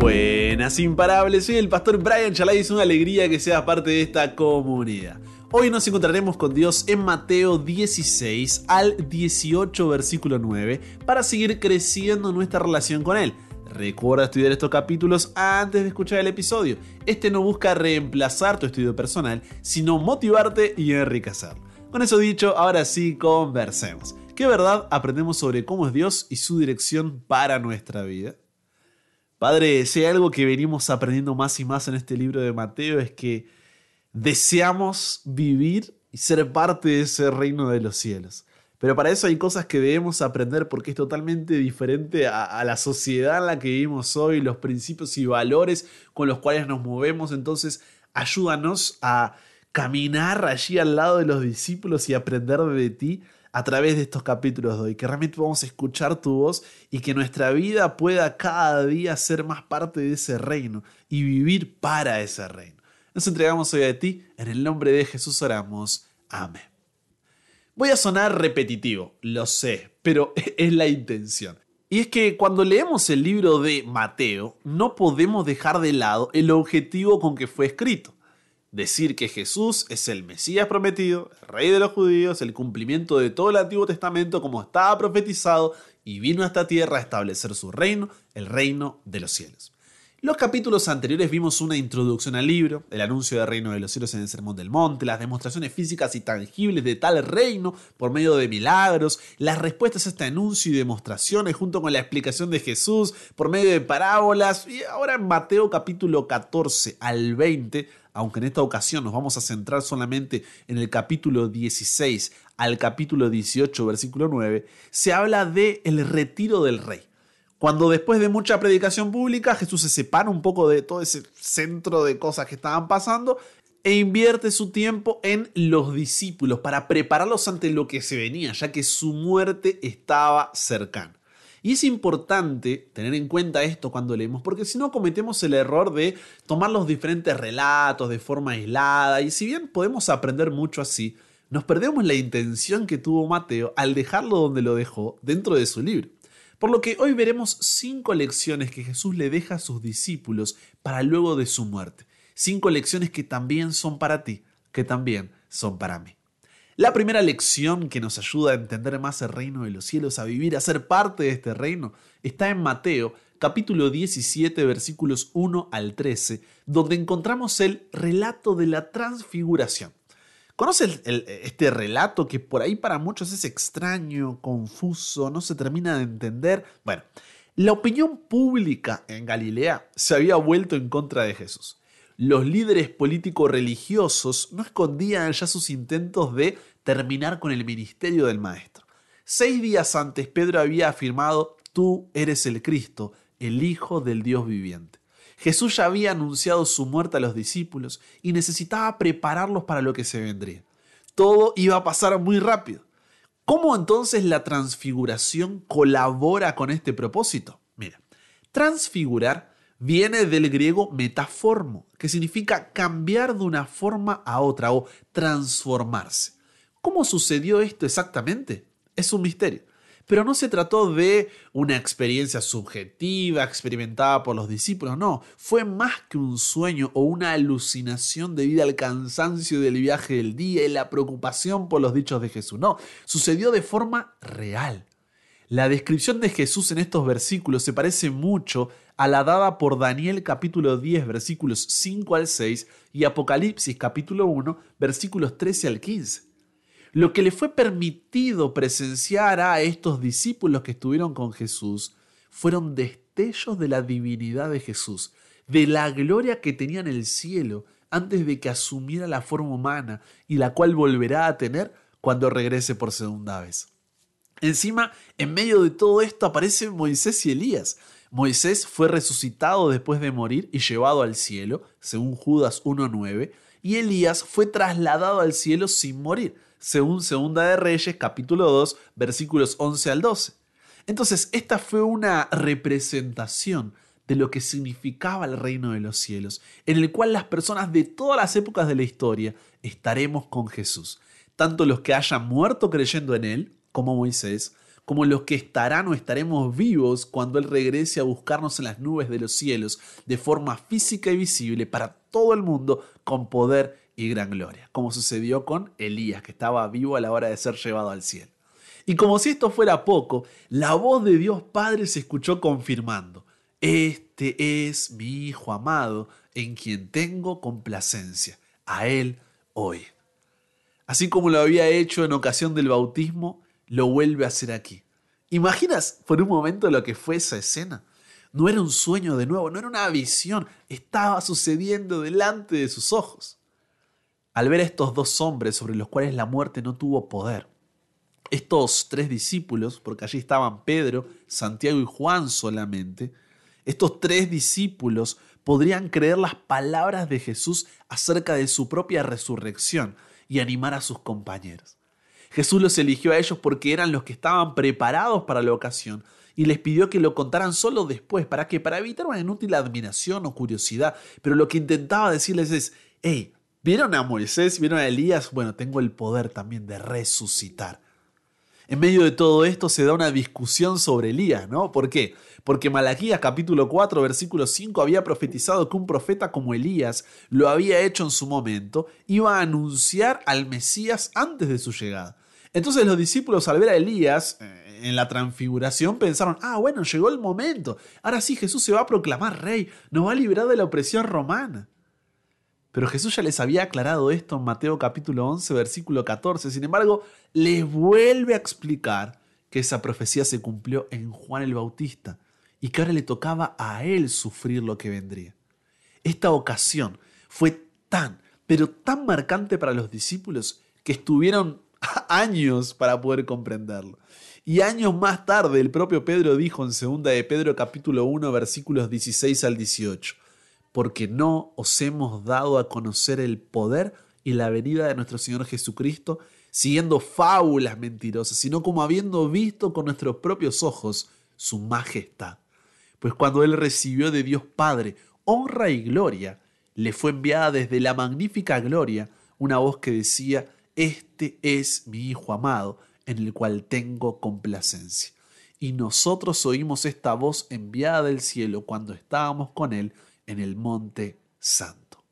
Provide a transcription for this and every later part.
Buenas imparables, soy el pastor Brian Chalai es una alegría que seas parte de esta comunidad. Hoy nos encontraremos con Dios en Mateo 16 al 18 versículo 9 para seguir creciendo nuestra relación con Él. Recuerda estudiar estos capítulos antes de escuchar el episodio. Este no busca reemplazar tu estudio personal, sino motivarte y enriquecer. Con eso dicho, ahora sí conversemos. ¿Qué verdad aprendemos sobre cómo es Dios y su dirección para nuestra vida? Padre, si hay algo que venimos aprendiendo más y más en este libro de Mateo es que deseamos vivir y ser parte de ese reino de los cielos. Pero para eso hay cosas que debemos aprender porque es totalmente diferente a, la sociedad en la que vivimos hoy, los principios y valores con los cuales nos movemos. Entonces, ayúdanos a caminar allí al lado de los discípulos y aprender de ti a través de estos capítulos de hoy, que realmente a escuchar tu voz y que nuestra vida pueda cada día ser más parte de ese reino y vivir para ese reino. Nos entregamos hoy a ti, en el nombre de Jesús oramos. Amén. Voy a sonar repetitivo, lo sé, pero es la intención. Y es que cuando leemos el libro de Mateo, no podemos dejar de lado el objetivo con que fue escrito. Decir que Jesús es el Mesías prometido, el Rey de los judíos, el cumplimiento de todo el Antiguo Testamento como estaba profetizado y vino a esta tierra a establecer su reino, el reino de los cielos. Los capítulos anteriores vimos una introducción al libro, el anuncio del reino de los cielos en el Sermón del Monte, las demostraciones físicas y tangibles de tal reino por medio de milagros, las respuestas a este anuncio y demostraciones junto con la explicación de Jesús por medio de parábolas y ahora en Mateo capítulo 14 al 20, aunque en esta ocasión nos vamos a centrar solamente en el capítulo 16 al capítulo 18 versículo 9, se habla de el retiro del rey. Cuando después de mucha predicación pública Jesús se separa un poco de todo ese centro de cosas que estaban pasando e invierte su tiempo en los discípulos para prepararlos ante lo que se venía, ya que su muerte estaba cercana. Y es importante tener en cuenta esto cuando leemos, porque si no cometemos el error de tomar los diferentes relatos de forma aislada, y si bien podemos aprender mucho así, nos perdemos la intención que tuvo Mateo al dejarlo donde lo dejó dentro de su libro. Por lo que hoy veremos cinco lecciones que Jesús le deja a sus discípulos para luego de su muerte. Cinco lecciones que también son para ti, que también son para mí. La primera lección que nos ayuda a entender más el reino de los cielos, a vivir, a ser parte de este reino, está en Mateo capítulo 17 versículos 1 al 13, donde encontramos el relato de la transfiguración. ¿Conoces este relato que por ahí para muchos es extraño, confuso, no se termina de entender? Bueno, la opinión pública en Galilea se había vuelto en contra de Jesús. Los líderes políticos religiosos no escondían ya sus intentos de terminar con el ministerio del Maestro. Seis días antes Pedro había afirmado, tú eres el Cristo, el Hijo del Dios viviente. Jesús ya había anunciado su muerte a los discípulos y necesitaba prepararlos para lo que se vendría. Todo iba a pasar muy rápido. ¿Cómo entonces la transfiguración colabora con este propósito? Mira, transfigurar viene del griego metaformo, que significa cambiar de una forma a otra o transformarse. ¿Cómo sucedió esto exactamente? Es un misterio. Pero no se trató de una experiencia subjetiva experimentada por los discípulos, no, fue más que un sueño o una alucinación debido al cansancio del viaje del día y la preocupación por los dichos de Jesús, no, sucedió de forma real. La descripción de Jesús en estos versículos se parece mucho a la dada por Daniel capítulo 10 versículos 5 al 6 y Apocalipsis capítulo 1 versículos 13 al 15 lo que le fue permitido presenciar a estos discípulos que estuvieron con Jesús fueron destellos de la divinidad de Jesús, de la gloria que tenía en el cielo antes de que asumiera la forma humana y la cual volverá a tener cuando regrese por segunda vez. Encima, en medio de todo esto aparecen Moisés y Elías. Moisés fue resucitado después de morir y llevado al cielo, según Judas 1.9, y Elías fue trasladado al cielo sin morir, según Segunda de Reyes capítulo 2 versículos 11 al 12. Entonces, esta fue una representación de lo que significaba el reino de los cielos, en el cual las personas de todas las épocas de la historia estaremos con Jesús, tanto los que hayan muerto creyendo en Él, como Moisés, como los que estarán o estaremos vivos cuando Él regrese a buscarnos en las nubes de los cielos de forma física y visible para todo el mundo con poder y gran gloria, como sucedió con Elías, que estaba vivo a la hora de ser llevado al cielo. Y como si esto fuera poco, la voz de Dios Padre se escuchó confirmando, Este es mi Hijo amado, en quien tengo complacencia, a Él hoy. Así como lo había hecho en ocasión del bautismo, lo vuelve a hacer aquí. ¿Imaginas por un momento lo que fue esa escena? No era un sueño de nuevo, no era una visión, estaba sucediendo delante de sus ojos. Al ver a estos dos hombres sobre los cuales la muerte no tuvo poder, estos tres discípulos, porque allí estaban Pedro, Santiago y Juan solamente, estos tres discípulos podrían creer las palabras de Jesús acerca de su propia resurrección y animar a sus compañeros. Jesús los eligió a ellos porque eran los que estaban preparados para la ocasión y les pidió que lo contaran solo después. ¿Para qué? Para evitar una inútil admiración o curiosidad. Pero lo que intentaba decirles es, hey, ¿vieron a Moisés? ¿Vieron a Elías? Bueno, tengo el poder también de resucitar. En medio de todo esto se da una discusión sobre Elías, ¿no? ¿Por qué? Porque Malaquías capítulo 4 versículo 5 había profetizado que un profeta como Elías lo había hecho en su momento, iba a anunciar al Mesías antes de su llegada. Entonces los discípulos al ver a Elías eh, en la transfiguración pensaron, ah, bueno, llegó el momento, ahora sí Jesús se va a proclamar rey, nos va a librar de la opresión romana. Pero Jesús ya les había aclarado esto en Mateo capítulo 11, versículo 14. Sin embargo, les vuelve a explicar que esa profecía se cumplió en Juan el Bautista y que ahora le tocaba a él sufrir lo que vendría. Esta ocasión fue tan, pero tan marcante para los discípulos que estuvieron años para poder comprenderlo. Y años más tarde el propio Pedro dijo en 2 de Pedro capítulo 1 versículos 16 al 18, porque no os hemos dado a conocer el poder y la venida de nuestro Señor Jesucristo, siguiendo fábulas mentirosas, sino como habiendo visto con nuestros propios ojos su majestad. Pues cuando Él recibió de Dios Padre honra y gloria, le fue enviada desde la magnífica gloria una voz que decía, Este es mi Hijo amado, en el cual tengo complacencia. Y nosotros oímos esta voz enviada del cielo cuando estábamos con Él en el monte santo.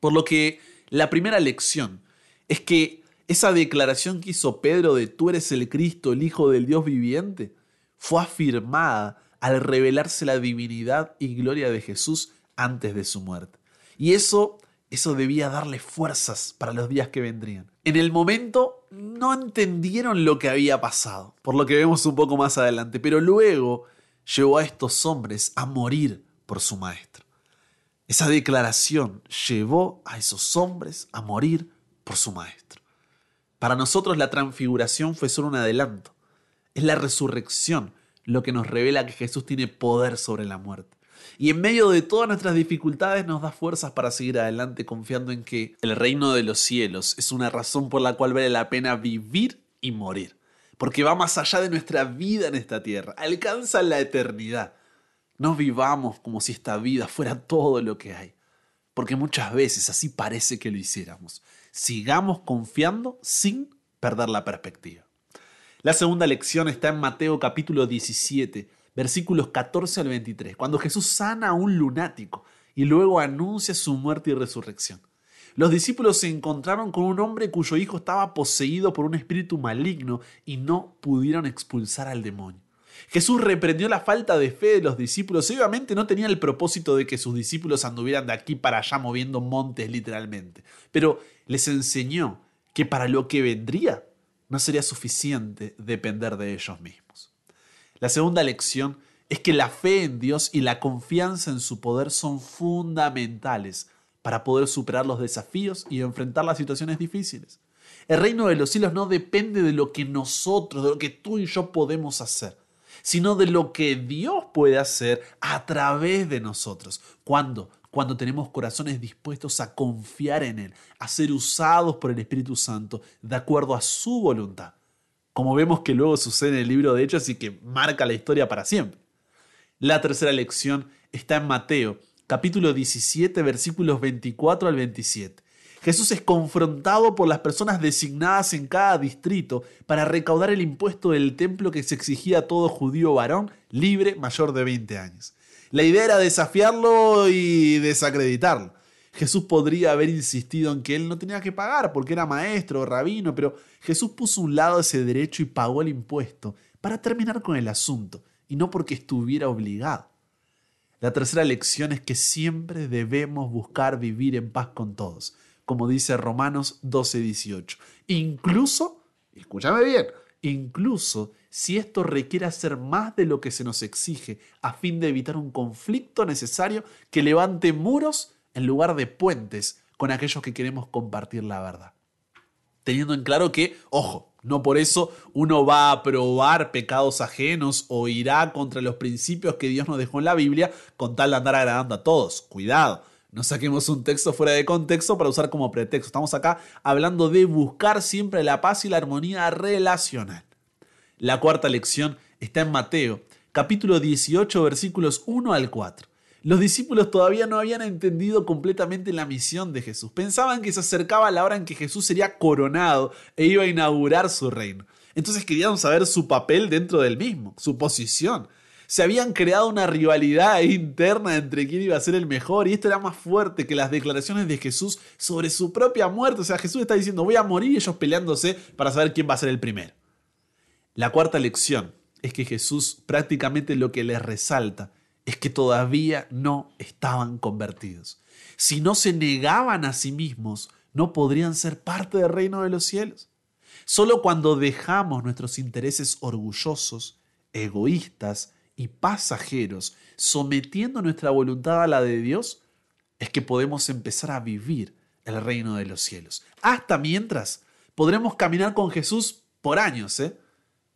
Por lo que la primera lección es que esa declaración que hizo Pedro de tú eres el Cristo, el Hijo del Dios viviente, fue afirmada al revelarse la divinidad y gloria de Jesús antes de su muerte. Y eso, eso debía darle fuerzas para los días que vendrían. En el momento no entendieron lo que había pasado, por lo que vemos un poco más adelante, pero luego llevó a estos hombres a morir por su maestro. Esa declaración llevó a esos hombres a morir por su maestro. Para nosotros la transfiguración fue solo un adelanto. Es la resurrección lo que nos revela que Jesús tiene poder sobre la muerte. Y en medio de todas nuestras dificultades nos da fuerzas para seguir adelante confiando en que el reino de los cielos es una razón por la cual vale la pena vivir y morir. Porque va más allá de nuestra vida en esta tierra, alcanza la eternidad. No vivamos como si esta vida fuera todo lo que hay, porque muchas veces así parece que lo hiciéramos. Sigamos confiando sin perder la perspectiva. La segunda lección está en Mateo capítulo 17, versículos 14 al 23, cuando Jesús sana a un lunático y luego anuncia su muerte y resurrección. Los discípulos se encontraron con un hombre cuyo hijo estaba poseído por un espíritu maligno y no pudieron expulsar al demonio. Jesús reprendió la falta de fe de los discípulos obviamente no tenía el propósito de que sus discípulos anduvieran de aquí para allá moviendo montes literalmente, pero les enseñó que para lo que vendría no sería suficiente depender de ellos mismos. La segunda lección es que la fe en Dios y la confianza en su poder son fundamentales para poder superar los desafíos y enfrentar las situaciones difíciles. El reino de los cielos no depende de lo que nosotros, de lo que tú y yo podemos hacer sino de lo que Dios puede hacer a través de nosotros. ¿Cuándo? Cuando tenemos corazones dispuestos a confiar en Él, a ser usados por el Espíritu Santo de acuerdo a su voluntad. Como vemos que luego sucede en el libro de Hechos y que marca la historia para siempre. La tercera lección está en Mateo, capítulo 17, versículos 24 al 27. Jesús es confrontado por las personas designadas en cada distrito para recaudar el impuesto del templo que se exigía a todo judío varón libre mayor de 20 años. La idea era desafiarlo y desacreditarlo. Jesús podría haber insistido en que él no tenía que pagar porque era maestro o rabino, pero Jesús puso a un lado ese derecho y pagó el impuesto para terminar con el asunto, y no porque estuviera obligado. La tercera lección es que siempre debemos buscar vivir en paz con todos, como dice Romanos 12:18. Incluso, escúchame bien, incluso si esto requiere hacer más de lo que se nos exige a fin de evitar un conflicto necesario que levante muros en lugar de puentes con aquellos que queremos compartir la verdad. Teniendo en claro que, ojo, no por eso uno va a probar pecados ajenos o irá contra los principios que Dios nos dejó en la Biblia con tal de andar agradando a todos. Cuidado, no saquemos un texto fuera de contexto para usar como pretexto. Estamos acá hablando de buscar siempre la paz y la armonía relacional. La cuarta lección está en Mateo, capítulo 18, versículos 1 al 4. Los discípulos todavía no habían entendido completamente la misión de Jesús. Pensaban que se acercaba la hora en que Jesús sería coronado e iba a inaugurar su reino. Entonces querían saber su papel dentro del mismo, su posición. Se habían creado una rivalidad interna entre quién iba a ser el mejor y esto era más fuerte que las declaraciones de Jesús sobre su propia muerte. O sea, Jesús está diciendo voy a morir y ellos peleándose para saber quién va a ser el primero. La cuarta lección es que Jesús prácticamente lo que les resalta es que todavía no estaban convertidos. Si no se negaban a sí mismos, no podrían ser parte del reino de los cielos. Solo cuando dejamos nuestros intereses orgullosos, egoístas y pasajeros, sometiendo nuestra voluntad a la de Dios, es que podemos empezar a vivir el reino de los cielos. Hasta mientras podremos caminar con Jesús por años, ¿eh?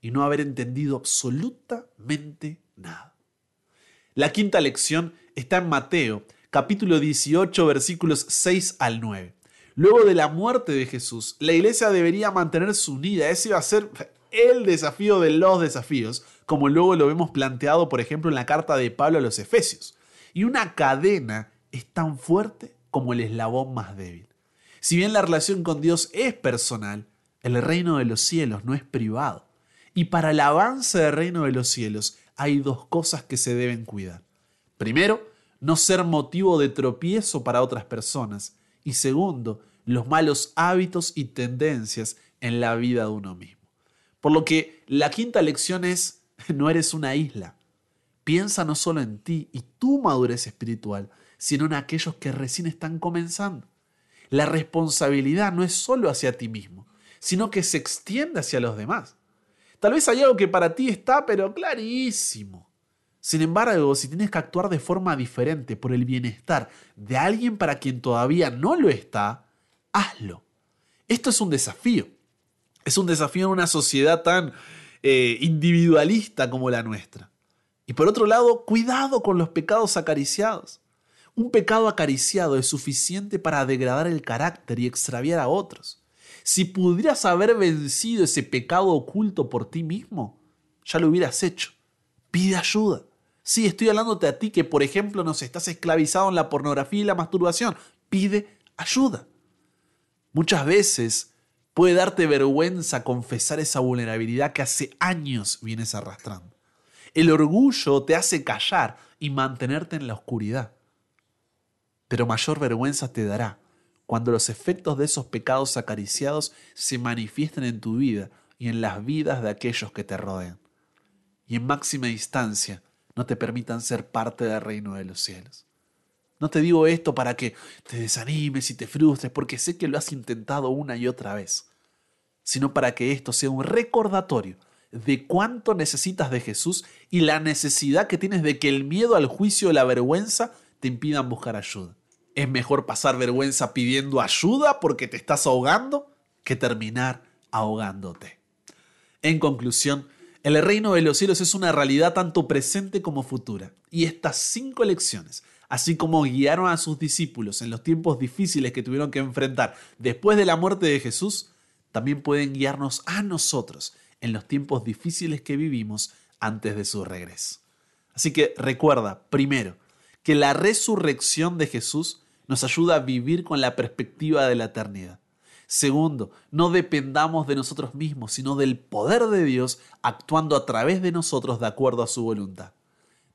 Y no haber entendido absolutamente nada. La quinta lección está en Mateo, capítulo 18, versículos 6 al 9. Luego de la muerte de Jesús, la iglesia debería mantenerse unida. Ese iba a ser el desafío de los desafíos, como luego lo vemos planteado, por ejemplo, en la carta de Pablo a los Efesios. Y una cadena es tan fuerte como el eslabón más débil. Si bien la relación con Dios es personal, el reino de los cielos no es privado. Y para el avance del reino de los cielos hay dos cosas que se deben cuidar. Primero, no ser motivo de tropiezo para otras personas. Y segundo, los malos hábitos y tendencias en la vida de uno mismo. Por lo que la quinta lección es, no eres una isla. Piensa no solo en ti y tu madurez espiritual, sino en aquellos que recién están comenzando. La responsabilidad no es solo hacia ti mismo, sino que se extiende hacia los demás. Tal vez hay algo que para ti está, pero clarísimo. Sin embargo, si tienes que actuar de forma diferente por el bienestar de alguien para quien todavía no lo está, hazlo. Esto es un desafío. Es un desafío en una sociedad tan eh, individualista como la nuestra. Y por otro lado, cuidado con los pecados acariciados. Un pecado acariciado es suficiente para degradar el carácter y extraviar a otros. Si pudieras haber vencido ese pecado oculto por ti mismo, ya lo hubieras hecho. Pide ayuda. Sí, estoy hablándote a ti que, por ejemplo, nos estás esclavizado en la pornografía y la masturbación. Pide ayuda. Muchas veces puede darte vergüenza confesar esa vulnerabilidad que hace años vienes arrastrando. El orgullo te hace callar y mantenerte en la oscuridad. Pero mayor vergüenza te dará cuando los efectos de esos pecados acariciados se manifiesten en tu vida y en las vidas de aquellos que te rodean. Y en máxima instancia, no te permitan ser parte del reino de los cielos. No te digo esto para que te desanimes y te frustres, porque sé que lo has intentado una y otra vez, sino para que esto sea un recordatorio de cuánto necesitas de Jesús y la necesidad que tienes de que el miedo al juicio o la vergüenza te impidan buscar ayuda. Es mejor pasar vergüenza pidiendo ayuda porque te estás ahogando que terminar ahogándote. En conclusión, el reino de los cielos es una realidad tanto presente como futura. Y estas cinco lecciones, así como guiaron a sus discípulos en los tiempos difíciles que tuvieron que enfrentar después de la muerte de Jesús, también pueden guiarnos a nosotros en los tiempos difíciles que vivimos antes de su regreso. Así que recuerda, primero, que la resurrección de Jesús nos ayuda a vivir con la perspectiva de la eternidad. Segundo, no dependamos de nosotros mismos, sino del poder de Dios actuando a través de nosotros de acuerdo a su voluntad.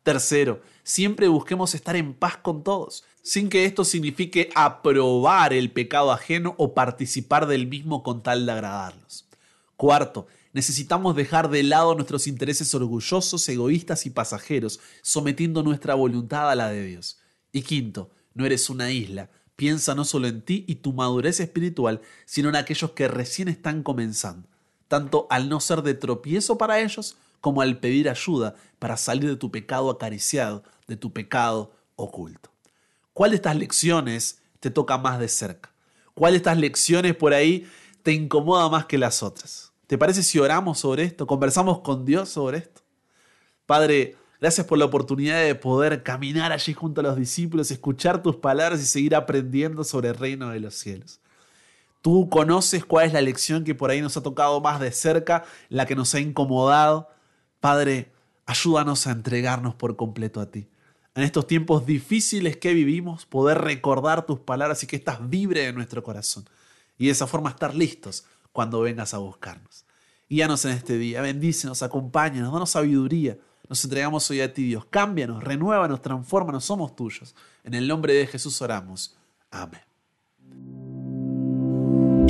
Tercero, siempre busquemos estar en paz con todos, sin que esto signifique aprobar el pecado ajeno o participar del mismo con tal de agradarlos. Cuarto, necesitamos dejar de lado nuestros intereses orgullosos, egoístas y pasajeros, sometiendo nuestra voluntad a la de Dios. Y quinto, no eres una isla, Piensa no solo en ti y tu madurez espiritual, sino en aquellos que recién están comenzando, tanto al no ser de tropiezo para ellos, como al pedir ayuda para salir de tu pecado acariciado, de tu pecado oculto. ¿Cuál de estas lecciones te toca más de cerca? ¿Cuál de estas lecciones por ahí te incomoda más que las otras? ¿Te parece si oramos sobre esto? ¿Conversamos con Dios sobre esto? Padre, Gracias por la oportunidad de poder caminar allí junto a los discípulos, escuchar tus palabras y seguir aprendiendo sobre el reino de los cielos. Tú conoces cuál es la lección que por ahí nos ha tocado más de cerca, la que nos ha incomodado. Padre, ayúdanos a entregarnos por completo a ti. En estos tiempos difíciles que vivimos, poder recordar tus palabras y que estás vibre en nuestro corazón. Y de esa forma estar listos cuando vengas a buscarnos. Guíanos en este día, bendícenos, acompáñanos, danos sabiduría nos entregamos hoy a ti, Dios. Cámbianos, renuévanos, transfórmanos, somos tuyos. En el nombre de Jesús oramos. Amén.